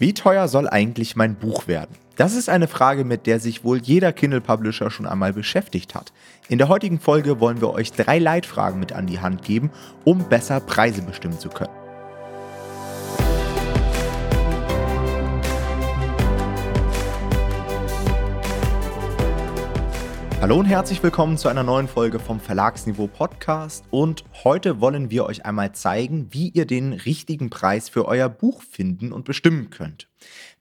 Wie teuer soll eigentlich mein Buch werden? Das ist eine Frage, mit der sich wohl jeder Kindle Publisher schon einmal beschäftigt hat. In der heutigen Folge wollen wir euch drei Leitfragen mit an die Hand geben, um besser Preise bestimmen zu können. Hallo und herzlich willkommen zu einer neuen Folge vom Verlagsniveau Podcast. Und heute wollen wir euch einmal zeigen, wie ihr den richtigen Preis für euer Buch finden und bestimmen könnt.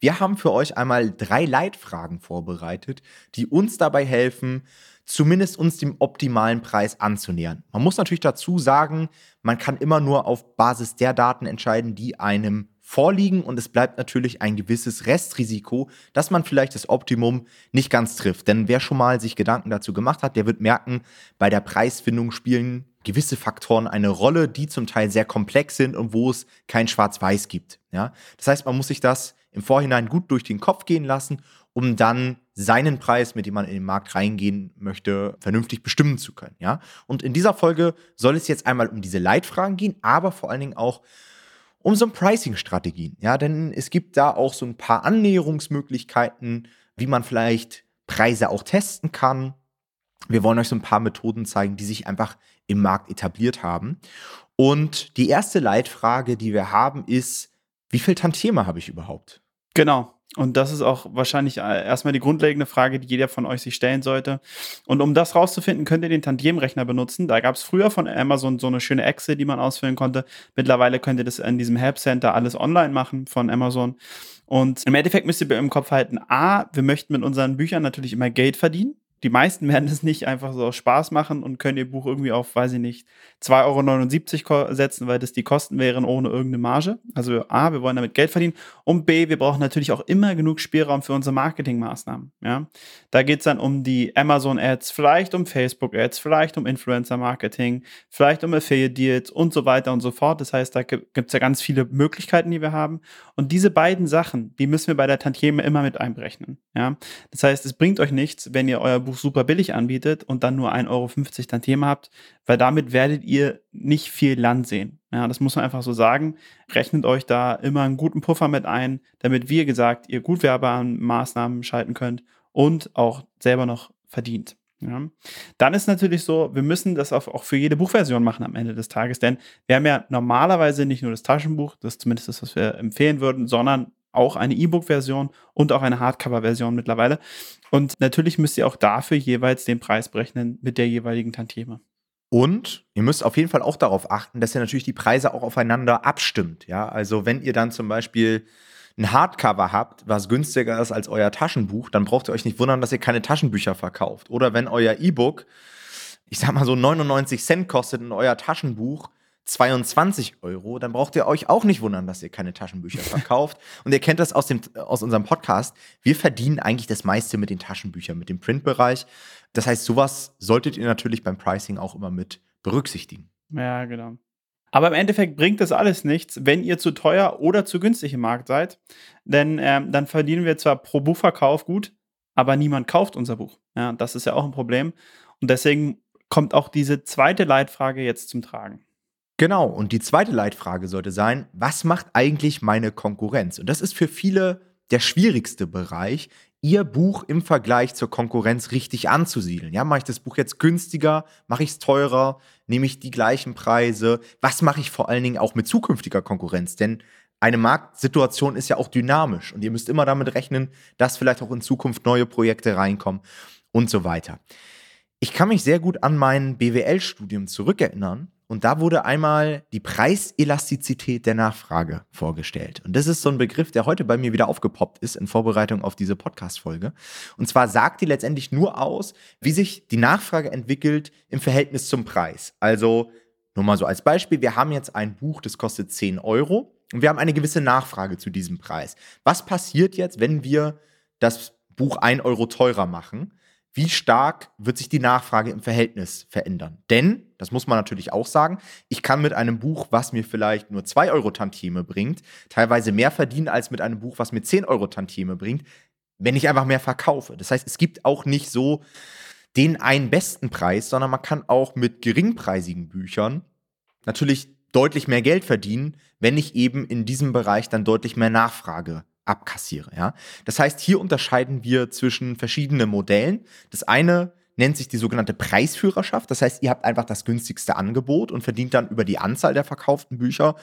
Wir haben für euch einmal drei Leitfragen vorbereitet, die uns dabei helfen, zumindest uns dem optimalen Preis anzunähern. Man muss natürlich dazu sagen, man kann immer nur auf Basis der Daten entscheiden, die einem vorliegen und es bleibt natürlich ein gewisses Restrisiko, dass man vielleicht das Optimum nicht ganz trifft. Denn wer schon mal sich Gedanken dazu gemacht hat, der wird merken, bei der Preisfindung spielen gewisse Faktoren eine Rolle, die zum Teil sehr komplex sind und wo es kein Schwarz-Weiß gibt. Ja? Das heißt, man muss sich das im Vorhinein gut durch den Kopf gehen lassen, um dann seinen Preis, mit dem man in den Markt reingehen möchte, vernünftig bestimmen zu können. Ja? Und in dieser Folge soll es jetzt einmal um diese Leitfragen gehen, aber vor allen Dingen auch um so ein Pricing-Strategien. Ja, denn es gibt da auch so ein paar Annäherungsmöglichkeiten, wie man vielleicht Preise auch testen kann. Wir wollen euch so ein paar Methoden zeigen, die sich einfach im Markt etabliert haben. Und die erste Leitfrage, die wir haben, ist, wie viel Tantieme habe ich überhaupt? Genau. Und das ist auch wahrscheinlich äh, erstmal die grundlegende Frage, die jeder von euch sich stellen sollte. Und um das rauszufinden, könnt ihr den Tantiem-Rechner benutzen. Da gab es früher von Amazon so eine schöne Excel, die man ausfüllen konnte. Mittlerweile könnt ihr das in diesem Help Center alles online machen von Amazon. Und im Endeffekt müsst ihr im Kopf halten, a, wir möchten mit unseren Büchern natürlich immer Geld verdienen die meisten werden es nicht einfach so aus Spaß machen und können ihr Buch irgendwie auf, weiß ich nicht, 2,79 Euro setzen, weil das die Kosten wären ohne irgendeine Marge. Also A, wir wollen damit Geld verdienen und B, wir brauchen natürlich auch immer genug Spielraum für unsere Marketingmaßnahmen. Ja? Da geht es dann um die Amazon-Ads, vielleicht um Facebook-Ads, vielleicht um Influencer-Marketing, vielleicht um Affiliate-Deals und so weiter und so fort. Das heißt, da gibt es ja ganz viele Möglichkeiten, die wir haben. Und diese beiden Sachen, die müssen wir bei der Tantieme immer mit einberechnen. Ja? Das heißt, es bringt euch nichts, wenn ihr euer Buch super billig anbietet und dann nur 1,50 Euro dann Thema habt, weil damit werdet ihr nicht viel Land sehen. Ja, das muss man einfach so sagen. Rechnet euch da immer einen guten Puffer mit ein, damit, wie gesagt, ihr gut Maßnahmen schalten könnt und auch selber noch verdient. Ja. Dann ist natürlich so, wir müssen das auch für jede Buchversion machen am Ende des Tages, denn wir haben ja normalerweise nicht nur das Taschenbuch, das ist zumindest das, was wir empfehlen würden, sondern auch eine E-Book-Version und auch eine Hardcover-Version mittlerweile. Und natürlich müsst ihr auch dafür jeweils den Preis berechnen mit der jeweiligen Tantieme. Und ihr müsst auf jeden Fall auch darauf achten, dass ihr natürlich die Preise auch aufeinander abstimmt. Ja, also wenn ihr dann zum Beispiel ein Hardcover habt, was günstiger ist als euer Taschenbuch, dann braucht ihr euch nicht wundern, dass ihr keine Taschenbücher verkauft. Oder wenn euer E-Book, ich sag mal so 99 Cent kostet und euer Taschenbuch 22 Euro, dann braucht ihr euch auch nicht wundern, dass ihr keine Taschenbücher verkauft. Und ihr kennt das aus, dem, aus unserem Podcast. Wir verdienen eigentlich das meiste mit den Taschenbüchern, mit dem Printbereich. Das heißt, sowas solltet ihr natürlich beim Pricing auch immer mit berücksichtigen. Ja, genau. Aber im Endeffekt bringt das alles nichts, wenn ihr zu teuer oder zu günstig im Markt seid. Denn ähm, dann verdienen wir zwar pro Buchverkauf gut, aber niemand kauft unser Buch. Ja, das ist ja auch ein Problem. Und deswegen kommt auch diese zweite Leitfrage jetzt zum Tragen. Genau, und die zweite Leitfrage sollte sein, was macht eigentlich meine Konkurrenz? Und das ist für viele der schwierigste Bereich, ihr Buch im Vergleich zur Konkurrenz richtig anzusiedeln. Ja, mache ich das Buch jetzt günstiger? Mache ich es teurer? Nehme ich die gleichen Preise? Was mache ich vor allen Dingen auch mit zukünftiger Konkurrenz? Denn eine Marktsituation ist ja auch dynamisch und ihr müsst immer damit rechnen, dass vielleicht auch in Zukunft neue Projekte reinkommen und so weiter. Ich kann mich sehr gut an mein BWL-Studium zurückerinnern und da wurde einmal die Preiselastizität der Nachfrage vorgestellt. Und das ist so ein Begriff, der heute bei mir wieder aufgepoppt ist in Vorbereitung auf diese Podcast-Folge. Und zwar sagt die letztendlich nur aus, wie sich die Nachfrage entwickelt im Verhältnis zum Preis. Also, nur mal so als Beispiel, wir haben jetzt ein Buch, das kostet 10 Euro und wir haben eine gewisse Nachfrage zu diesem Preis. Was passiert jetzt, wenn wir das Buch 1 Euro teurer machen? Wie stark wird sich die Nachfrage im Verhältnis verändern. Denn, das muss man natürlich auch sagen, ich kann mit einem Buch, was mir vielleicht nur 2 Euro Tantieme bringt, teilweise mehr verdienen als mit einem Buch, was mir 10 Euro Tantieme bringt, wenn ich einfach mehr verkaufe. Das heißt, es gibt auch nicht so den einen besten Preis, sondern man kann auch mit geringpreisigen Büchern natürlich deutlich mehr Geld verdienen, wenn ich eben in diesem Bereich dann deutlich mehr Nachfrage abkassiere. Ja? Das heißt, hier unterscheiden wir zwischen verschiedenen Modellen. Das eine nennt sich die sogenannte Preisführerschaft. Das heißt, ihr habt einfach das günstigste Angebot und verdient dann über die Anzahl der verkauften Bücher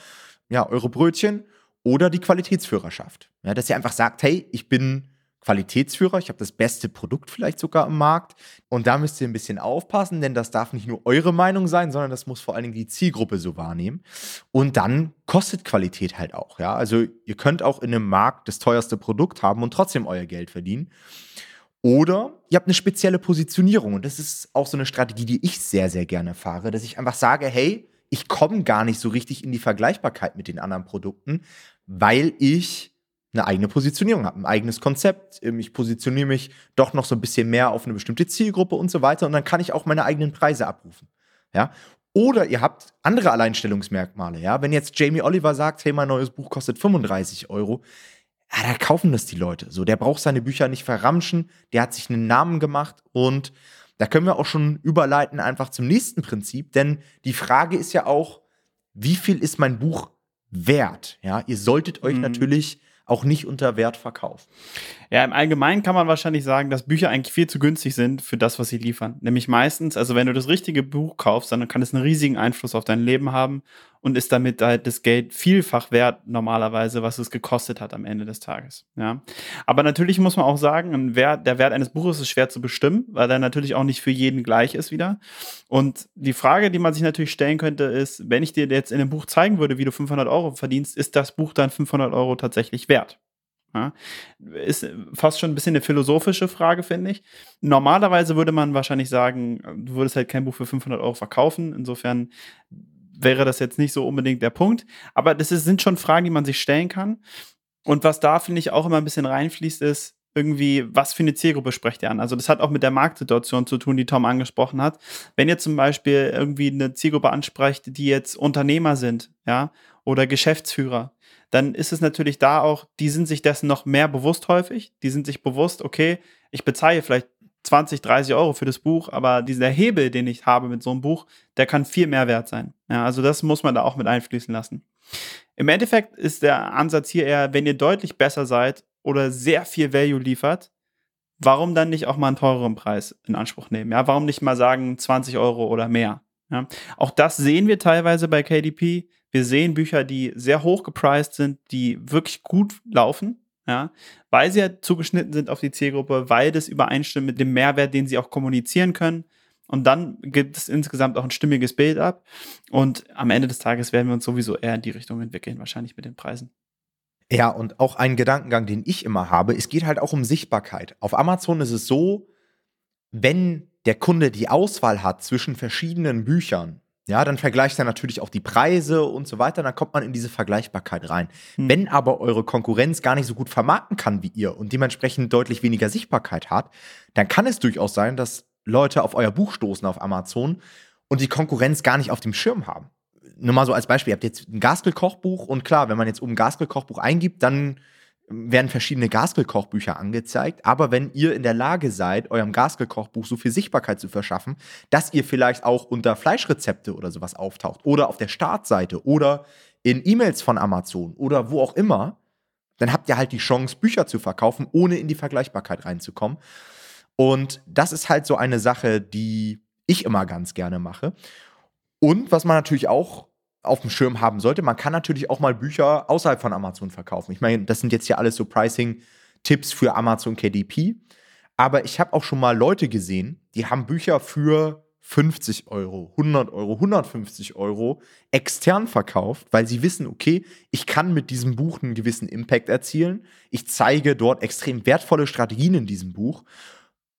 ja, eure Brötchen oder die Qualitätsführerschaft. Ja, dass ihr einfach sagt, hey, ich bin Qualitätsführer, ich habe das beste Produkt vielleicht sogar im Markt. Und da müsst ihr ein bisschen aufpassen, denn das darf nicht nur eure Meinung sein, sondern das muss vor allen Dingen die Zielgruppe so wahrnehmen. Und dann kostet Qualität halt auch. Ja? Also ihr könnt auch in einem Markt das teuerste Produkt haben und trotzdem euer Geld verdienen. Oder ihr habt eine spezielle Positionierung. Und das ist auch so eine Strategie, die ich sehr, sehr gerne fahre, dass ich einfach sage, hey, ich komme gar nicht so richtig in die Vergleichbarkeit mit den anderen Produkten, weil ich eine eigene Positionierung habe, ein eigenes Konzept. Ähm, ich positioniere mich doch noch so ein bisschen mehr auf eine bestimmte Zielgruppe und so weiter. Und dann kann ich auch meine eigenen Preise abrufen. Ja. Oder ihr habt andere Alleinstellungsmerkmale. Ja. Wenn jetzt Jamie Oliver sagt, hey, mein neues Buch kostet 35 Euro, ja, da kaufen das die Leute. So, der braucht seine Bücher nicht verramschen, der hat sich einen Namen gemacht und da können wir auch schon überleiten einfach zum nächsten Prinzip, denn die Frage ist ja auch, wie viel ist mein Buch wert? Ja, ihr solltet euch mhm. natürlich auch nicht unter Wert verkaufen. Ja, im Allgemeinen kann man wahrscheinlich sagen, dass Bücher eigentlich viel zu günstig sind für das, was sie liefern. Nämlich meistens, also wenn du das richtige Buch kaufst, dann kann es einen riesigen Einfluss auf dein Leben haben und ist damit halt das Geld vielfach wert normalerweise, was es gekostet hat am Ende des Tages. Ja. Aber natürlich muss man auch sagen, Wert, der Wert eines Buches ist schwer zu bestimmen, weil der natürlich auch nicht für jeden gleich ist wieder. Und die Frage, die man sich natürlich stellen könnte, ist, wenn ich dir jetzt in einem Buch zeigen würde, wie du 500 Euro verdienst, ist das Buch dann 500 Euro tatsächlich wert? Ja, ist fast schon ein bisschen eine philosophische Frage, finde ich. Normalerweise würde man wahrscheinlich sagen, du würdest halt kein Buch für 500 Euro verkaufen. Insofern wäre das jetzt nicht so unbedingt der Punkt. Aber das ist, sind schon Fragen, die man sich stellen kann. Und was da, finde ich, auch immer ein bisschen reinfließt, ist irgendwie, was für eine Zielgruppe sprecht ihr an? Also das hat auch mit der Marktsituation zu tun, die Tom angesprochen hat. Wenn ihr zum Beispiel irgendwie eine Zielgruppe ansprecht, die jetzt Unternehmer sind, ja, oder Geschäftsführer, dann ist es natürlich da auch, die sind sich dessen noch mehr bewusst häufig. Die sind sich bewusst, okay, ich bezahle vielleicht 20, 30 Euro für das Buch, aber dieser Hebel, den ich habe mit so einem Buch, der kann viel mehr wert sein. Ja, also das muss man da auch mit einfließen lassen. Im Endeffekt ist der Ansatz hier eher, wenn ihr deutlich besser seid oder sehr viel Value liefert, warum dann nicht auch mal einen teureren Preis in Anspruch nehmen? Ja, warum nicht mal sagen 20 Euro oder mehr? Ja, auch das sehen wir teilweise bei KDP. Wir sehen Bücher, die sehr hoch gepriced sind, die wirklich gut laufen, ja, weil sie ja zugeschnitten sind auf die Zielgruppe, weil das übereinstimmt mit dem Mehrwert, den sie auch kommunizieren können. Und dann gibt es insgesamt auch ein stimmiges Bild ab. Und am Ende des Tages werden wir uns sowieso eher in die Richtung entwickeln, wahrscheinlich mit den Preisen. Ja, und auch ein Gedankengang, den ich immer habe, es geht halt auch um Sichtbarkeit. Auf Amazon ist es so, wenn der Kunde die Auswahl hat zwischen verschiedenen Büchern, ja, dann vergleicht er natürlich auch die Preise und so weiter, dann kommt man in diese Vergleichbarkeit rein. Hm. Wenn aber eure Konkurrenz gar nicht so gut vermarkten kann wie ihr und dementsprechend deutlich weniger Sichtbarkeit hat, dann kann es durchaus sein, dass Leute auf euer Buch stoßen auf Amazon und die Konkurrenz gar nicht auf dem Schirm haben. Nur mal so als Beispiel, ihr habt jetzt ein Gaskell-Kochbuch und klar, wenn man jetzt oben Gaskell-Kochbuch eingibt, dann werden verschiedene Gaskell-Kochbücher angezeigt. Aber wenn ihr in der Lage seid, eurem Gaskell-Kochbuch so viel Sichtbarkeit zu verschaffen, dass ihr vielleicht auch unter Fleischrezepte oder sowas auftaucht oder auf der Startseite oder in E-Mails von Amazon oder wo auch immer, dann habt ihr halt die Chance, Bücher zu verkaufen, ohne in die Vergleichbarkeit reinzukommen. Und das ist halt so eine Sache, die ich immer ganz gerne mache. Und was man natürlich auch auf dem Schirm haben sollte. Man kann natürlich auch mal Bücher außerhalb von Amazon verkaufen. Ich meine, das sind jetzt ja alles so Pricing-Tipps für Amazon KDP. Aber ich habe auch schon mal Leute gesehen, die haben Bücher für 50 Euro, 100 Euro, 150 Euro extern verkauft, weil sie wissen, okay, ich kann mit diesem Buch einen gewissen Impact erzielen. Ich zeige dort extrem wertvolle Strategien in diesem Buch.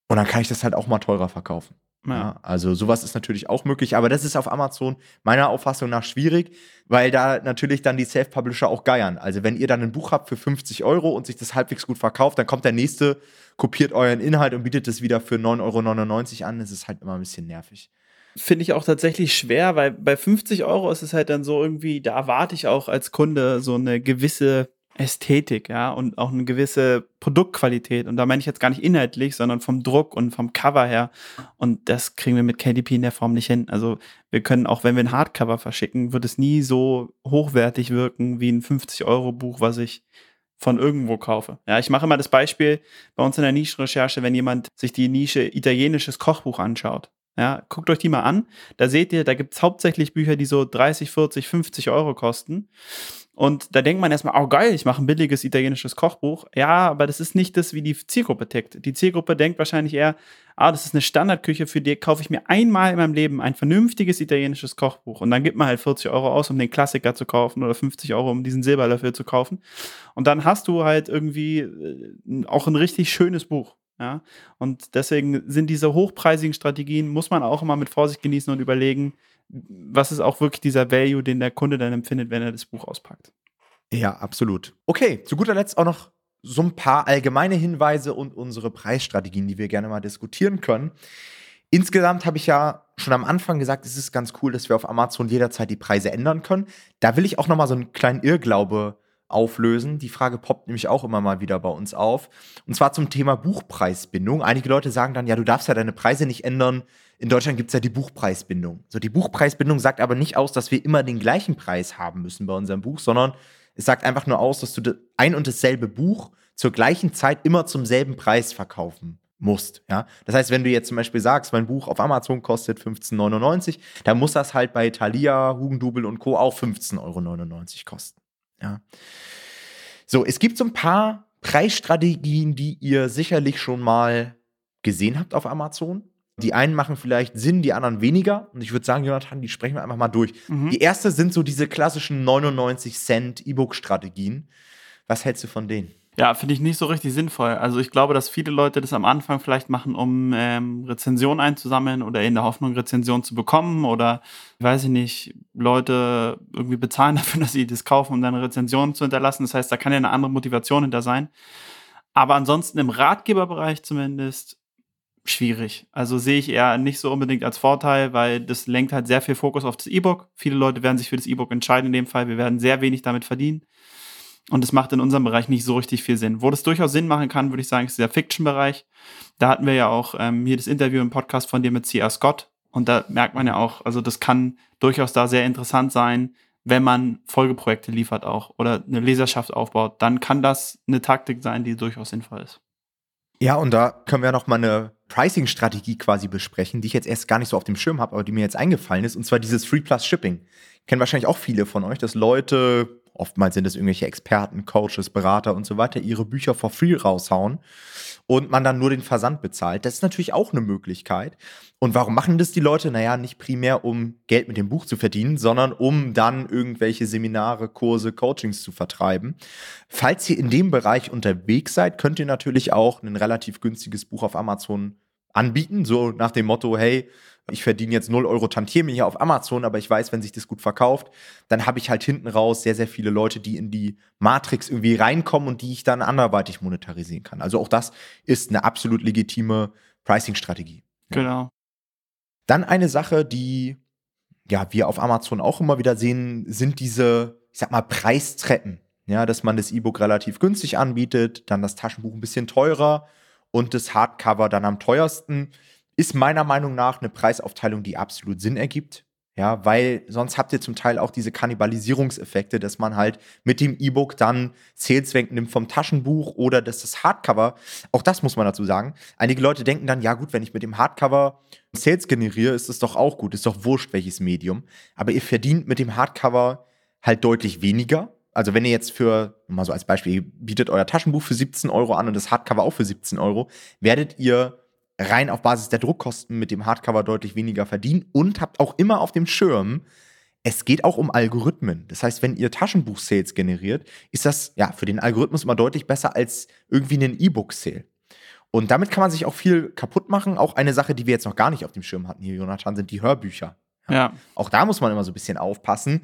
Und dann kann ich das halt auch mal teurer verkaufen. Ja, also sowas ist natürlich auch möglich, aber das ist auf Amazon meiner Auffassung nach schwierig, weil da natürlich dann die Self-Publisher auch geiern. Also wenn ihr dann ein Buch habt für 50 Euro und sich das halbwegs gut verkauft, dann kommt der nächste, kopiert euren Inhalt und bietet es wieder für 9,99 Euro an. Das ist halt immer ein bisschen nervig. Finde ich auch tatsächlich schwer, weil bei 50 Euro ist es halt dann so irgendwie, da erwarte ich auch als Kunde so eine gewisse Ästhetik, ja, und auch eine gewisse Produktqualität. Und da meine ich jetzt gar nicht inhaltlich, sondern vom Druck und vom Cover her. Und das kriegen wir mit KDP in der Form nicht hin. Also wir können auch, wenn wir ein Hardcover verschicken, wird es nie so hochwertig wirken wie ein 50-Euro-Buch, was ich von irgendwo kaufe. Ja, ich mache immer das Beispiel bei uns in der Nischenrecherche, wenn jemand sich die Nische italienisches Kochbuch anschaut. Ja, guckt euch die mal an. Da seht ihr, da gibt es hauptsächlich Bücher, die so 30, 40, 50 Euro kosten. Und da denkt man erstmal, oh geil, ich mache ein billiges italienisches Kochbuch. Ja, aber das ist nicht das, wie die Zielgruppe tickt. Die Zielgruppe denkt wahrscheinlich eher, ah, das ist eine Standardküche, für die kaufe ich mir einmal in meinem Leben ein vernünftiges italienisches Kochbuch. Und dann gibt man halt 40 Euro aus, um den Klassiker zu kaufen oder 50 Euro, um diesen Silberlöffel zu kaufen. Und dann hast du halt irgendwie äh, auch ein richtig schönes Buch. Ja, und deswegen sind diese hochpreisigen Strategien, muss man auch immer mit Vorsicht genießen und überlegen, was ist auch wirklich dieser Value, den der Kunde dann empfindet, wenn er das Buch auspackt. Ja, absolut. Okay, zu guter Letzt auch noch so ein paar allgemeine Hinweise und unsere Preisstrategien, die wir gerne mal diskutieren können. Insgesamt habe ich ja schon am Anfang gesagt, es ist ganz cool, dass wir auf Amazon jederzeit die Preise ändern können. Da will ich auch noch mal so einen kleinen Irrglaube auflösen. Die Frage poppt nämlich auch immer mal wieder bei uns auf. Und zwar zum Thema Buchpreisbindung. Einige Leute sagen dann, ja, du darfst ja deine Preise nicht ändern. In Deutschland gibt es ja die Buchpreisbindung. So, die Buchpreisbindung sagt aber nicht aus, dass wir immer den gleichen Preis haben müssen bei unserem Buch, sondern es sagt einfach nur aus, dass du ein und dasselbe Buch zur gleichen Zeit immer zum selben Preis verkaufen musst. Ja? Das heißt, wenn du jetzt zum Beispiel sagst, mein Buch auf Amazon kostet 15,99, dann muss das halt bei Thalia, Hugendubel und Co. auch 15,99 Euro kosten. Ja. So, es gibt so ein paar Preisstrategien, die ihr sicherlich schon mal gesehen habt auf Amazon. Die einen machen vielleicht Sinn, die anderen weniger. Und ich würde sagen, Jonathan, die sprechen wir einfach mal durch. Mhm. Die erste sind so diese klassischen 99 Cent E-Book-Strategien. Was hältst du von denen? Ja, finde ich nicht so richtig sinnvoll. Also ich glaube, dass viele Leute das am Anfang vielleicht machen, um ähm, Rezensionen einzusammeln oder in der Hoffnung, Rezensionen zu bekommen oder, weiß ich nicht, Leute irgendwie bezahlen dafür, dass sie das kaufen, um dann Rezensionen zu hinterlassen. Das heißt, da kann ja eine andere Motivation hinter sein. Aber ansonsten im Ratgeberbereich zumindest schwierig. Also sehe ich eher nicht so unbedingt als Vorteil, weil das lenkt halt sehr viel Fokus auf das E-Book. Viele Leute werden sich für das E-Book entscheiden in dem Fall. Wir werden sehr wenig damit verdienen. Und es macht in unserem Bereich nicht so richtig viel Sinn. Wo das durchaus Sinn machen kann, würde ich sagen, ist der Fiction-Bereich. Da hatten wir ja auch ähm, hier das Interview im Podcast von dir mit C.R. Scott. Und da merkt man ja auch, also das kann durchaus da sehr interessant sein, wenn man Folgeprojekte liefert auch oder eine Leserschaft aufbaut. Dann kann das eine Taktik sein, die durchaus sinnvoll ist. Ja, und da können wir noch mal eine Pricing-Strategie quasi besprechen, die ich jetzt erst gar nicht so auf dem Schirm habe, aber die mir jetzt eingefallen ist, und zwar dieses Free Plus Shipping. Kennen wahrscheinlich auch viele von euch, dass Leute oftmals sind es irgendwelche Experten, Coaches, Berater und so weiter, ihre Bücher for free raushauen und man dann nur den Versand bezahlt. Das ist natürlich auch eine Möglichkeit. Und warum machen das die Leute? Naja, nicht primär, um Geld mit dem Buch zu verdienen, sondern um dann irgendwelche Seminare, Kurse, Coachings zu vertreiben. Falls ihr in dem Bereich unterwegs seid, könnt ihr natürlich auch ein relativ günstiges Buch auf Amazon anbieten, so nach dem Motto, hey, ich verdiene jetzt 0 Euro Tantieme hier auf Amazon, aber ich weiß, wenn sich das gut verkauft, dann habe ich halt hinten raus sehr, sehr viele Leute, die in die Matrix irgendwie reinkommen und die ich dann anderweitig monetarisieren kann. Also auch das ist eine absolut legitime Pricing-Strategie. Genau. Dann eine Sache, die ja, wir auf Amazon auch immer wieder sehen, sind diese, ich sag mal, Preistreppen. Ja, dass man das E-Book relativ günstig anbietet, dann das Taschenbuch ein bisschen teurer und das Hardcover dann am teuersten ist meiner Meinung nach eine Preisaufteilung, die absolut Sinn ergibt. Ja, weil sonst habt ihr zum Teil auch diese Kannibalisierungseffekte, dass man halt mit dem E-Book dann Sales wegnimmt vom Taschenbuch oder dass das Hardcover, auch das muss man dazu sagen. Einige Leute denken dann, ja gut, wenn ich mit dem Hardcover Sales generiere, ist das doch auch gut, ist doch wurscht, welches Medium. Aber ihr verdient mit dem Hardcover halt deutlich weniger. Also wenn ihr jetzt für, mal so als Beispiel, ihr bietet euer Taschenbuch für 17 Euro an und das Hardcover auch für 17 Euro, werdet ihr rein auf Basis der Druckkosten mit dem Hardcover deutlich weniger verdienen und habt auch immer auf dem Schirm, es geht auch um Algorithmen. Das heißt, wenn ihr Taschenbuch-Sales generiert, ist das ja für den Algorithmus immer deutlich besser als irgendwie ein E-Book-Sale. Und damit kann man sich auch viel kaputt machen. Auch eine Sache, die wir jetzt noch gar nicht auf dem Schirm hatten hier, Jonathan, sind die Hörbücher. Ja. ja. Auch da muss man immer so ein bisschen aufpassen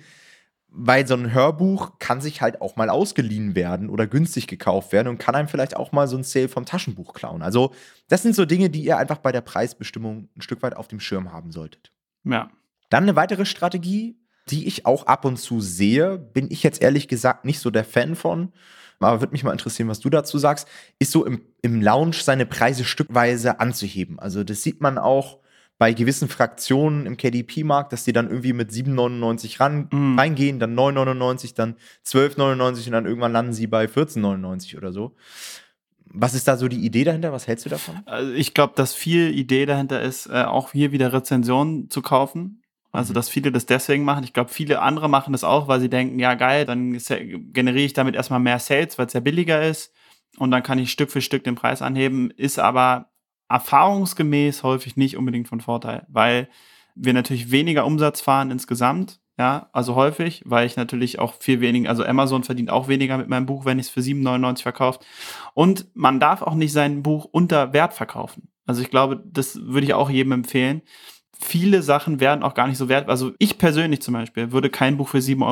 weil so ein Hörbuch kann sich halt auch mal ausgeliehen werden oder günstig gekauft werden und kann einem vielleicht auch mal so ein Sale vom Taschenbuch klauen. Also, das sind so Dinge, die ihr einfach bei der Preisbestimmung ein Stück weit auf dem Schirm haben solltet. Ja. Dann eine weitere Strategie, die ich auch ab und zu sehe, bin ich jetzt ehrlich gesagt nicht so der Fan von, aber würde mich mal interessieren, was du dazu sagst, ist so im, im Lounge seine Preise stückweise anzuheben. Also, das sieht man auch bei gewissen Fraktionen im KDP-Markt, dass die dann irgendwie mit 7,99 ran, Mhm. reingehen, dann 9,99, dann 12,99 und dann irgendwann landen sie bei 14,99 oder so. Was ist da so die Idee dahinter? Was hältst du davon? Also ich glaube, dass viel Idee dahinter ist, äh, auch hier wieder Rezensionen zu kaufen. Also, Mhm. dass viele das deswegen machen. Ich glaube, viele andere machen das auch, weil sie denken, ja geil, dann generiere ich damit erstmal mehr Sales, weil es ja billiger ist. Und dann kann ich Stück für Stück den Preis anheben. Ist aber erfahrungsgemäß häufig nicht unbedingt von Vorteil, weil wir natürlich weniger Umsatz fahren insgesamt. Ja, also häufig, weil ich natürlich auch viel weniger, also Amazon verdient auch weniger mit meinem Buch, wenn ich es für 7,99 verkauft. Und man darf auch nicht sein Buch unter Wert verkaufen. Also ich glaube, das würde ich auch jedem empfehlen. Viele Sachen werden auch gar nicht so wert. Also ich persönlich zum Beispiel würde kein Buch für 7,99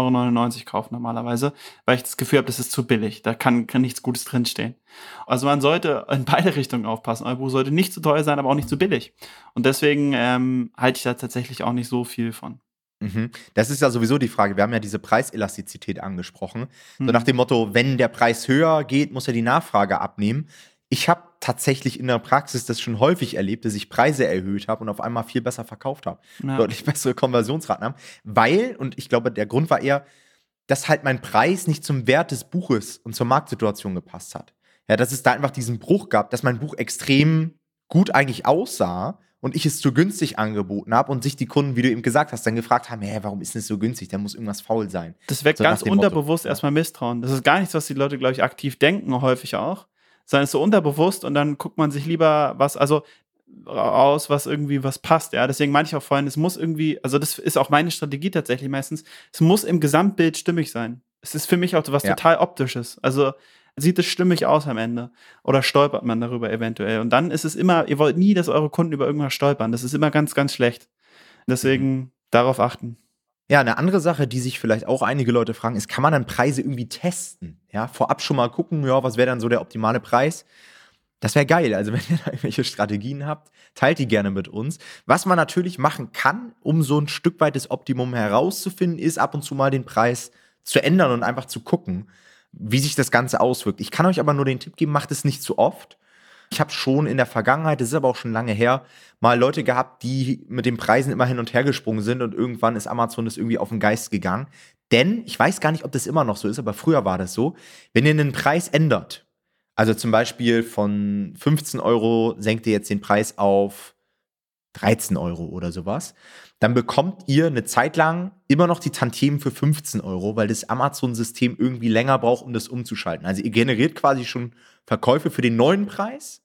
Euro kaufen normalerweise, weil ich das Gefühl habe, das ist zu billig. Da kann, kann nichts Gutes drinstehen. Also man sollte in beide Richtungen aufpassen. Euer Buch sollte nicht zu teuer sein, aber auch nicht zu billig. Und deswegen ähm, halte ich da tatsächlich auch nicht so viel von. Mhm. Das ist ja sowieso die Frage. Wir haben ja diese Preiselastizität angesprochen. So Mhm. nach dem Motto, wenn der Preis höher geht, muss er die Nachfrage abnehmen. Ich habe tatsächlich in der Praxis das schon häufig erlebt, dass ich Preise erhöht habe und auf einmal viel besser verkauft habe. Ja. Deutlich bessere Konversionsraten haben. Weil, und ich glaube, der Grund war eher, dass halt mein Preis nicht zum Wert des Buches und zur Marktsituation gepasst hat. Ja, dass es da einfach diesen Bruch gab, dass mein Buch extrem gut eigentlich aussah und ich es zu günstig angeboten habe und sich die Kunden, wie du eben gesagt hast, dann gefragt haben, hä, warum ist das so günstig? Da muss irgendwas faul sein. Das weckt So ganz Motto. unterbewusst Ja. erstmal Misstrauen. Das ist gar nichts, was die Leute, glaube ich, aktiv denken, häufig auch, sondern es ist so unterbewusst und dann guckt man sich lieber was, also raus, was irgendwie was passt. Ja, deswegen meine ich auch vorhin, es muss irgendwie, also das ist auch meine Strategie tatsächlich meistens, es muss im Gesamtbild stimmig sein. Es ist für mich auch was Ja. total optisches. Also sieht es stimmig aus am Ende oder stolpert man darüber eventuell. Und dann ist es immer, ihr wollt nie, dass eure Kunden über irgendwas stolpern. Das ist immer ganz, ganz schlecht. Deswegen Mhm. darauf achten. Ja, eine andere Sache, die sich vielleicht auch einige Leute fragen, ist, kann man dann Preise irgendwie testen? Ja, vorab schon mal gucken, ja, was wäre dann so der optimale Preis? Das wäre geil. Also, wenn ihr da irgendwelche Strategien habt, teilt die gerne mit uns. Was man natürlich machen kann, um so ein Stück weit das Optimum herauszufinden, ist ab und zu mal den Preis zu ändern und einfach zu gucken, wie sich das Ganze auswirkt. Ich kann euch aber nur den Tipp geben, macht es nicht zu oft. Ich habe schon in der Vergangenheit, das ist aber auch schon lange her, mal Leute gehabt, die mit den Preisen immer hin und her gesprungen sind und irgendwann ist Amazon das irgendwie auf den Geist gegangen. Denn ich weiß gar nicht, ob das immer noch so ist, aber früher war das so. Wenn ihr einen Preis ändert, also zum Beispiel von 15 Euro senkt ihr jetzt den Preis auf 13 Euro oder sowas, dann bekommt ihr eine Zeit lang immer noch die Tantiemen für 15 Euro, weil das Amazon-System irgendwie länger braucht, um das umzuschalten. Also ihr generiert quasi schon Verkäufe für den neuen Preis,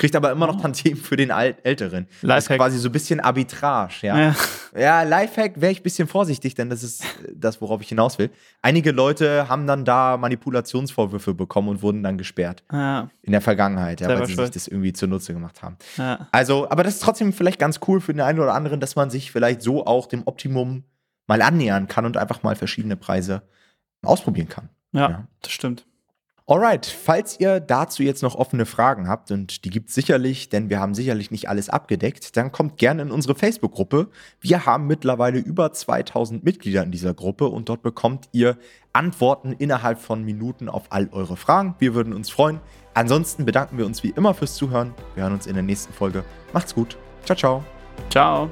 kriegt aber immer noch Oh. Tantiemen für den alt älteren. Das ist Lifehack. quasi so ein bisschen Arbitrage, ja. Ja. Ja, Lifehack wäre ich ein bisschen vorsichtig, denn das ist das, worauf ich hinaus will. Einige Leute haben dann da Manipulationsvorwürfe bekommen und wurden dann gesperrt Ja, in der Vergangenheit, ja, Selber weil sie sich schuld. das irgendwie zunutze gemacht haben. ja. Also, aber das ist trotzdem vielleicht ganz cool für den einen oder anderen, dass man sich vielleicht so auch dem Optimum mal annähern kann und einfach mal verschiedene Preise ausprobieren kann. Ja. das stimmt. Alright, falls ihr dazu jetzt noch offene Fragen habt, und die gibt es sicherlich, denn wir haben sicherlich nicht alles abgedeckt, dann kommt gerne in unsere Facebook-Gruppe. Wir haben mittlerweile über 2000 Mitglieder in dieser Gruppe und dort bekommt ihr Antworten innerhalb von Minuten auf all eure Fragen. Wir würden uns freuen. Ansonsten bedanken wir uns wie immer fürs Zuhören. Wir hören uns in der nächsten Folge. Macht's gut. Ciao, ciao. Ciao.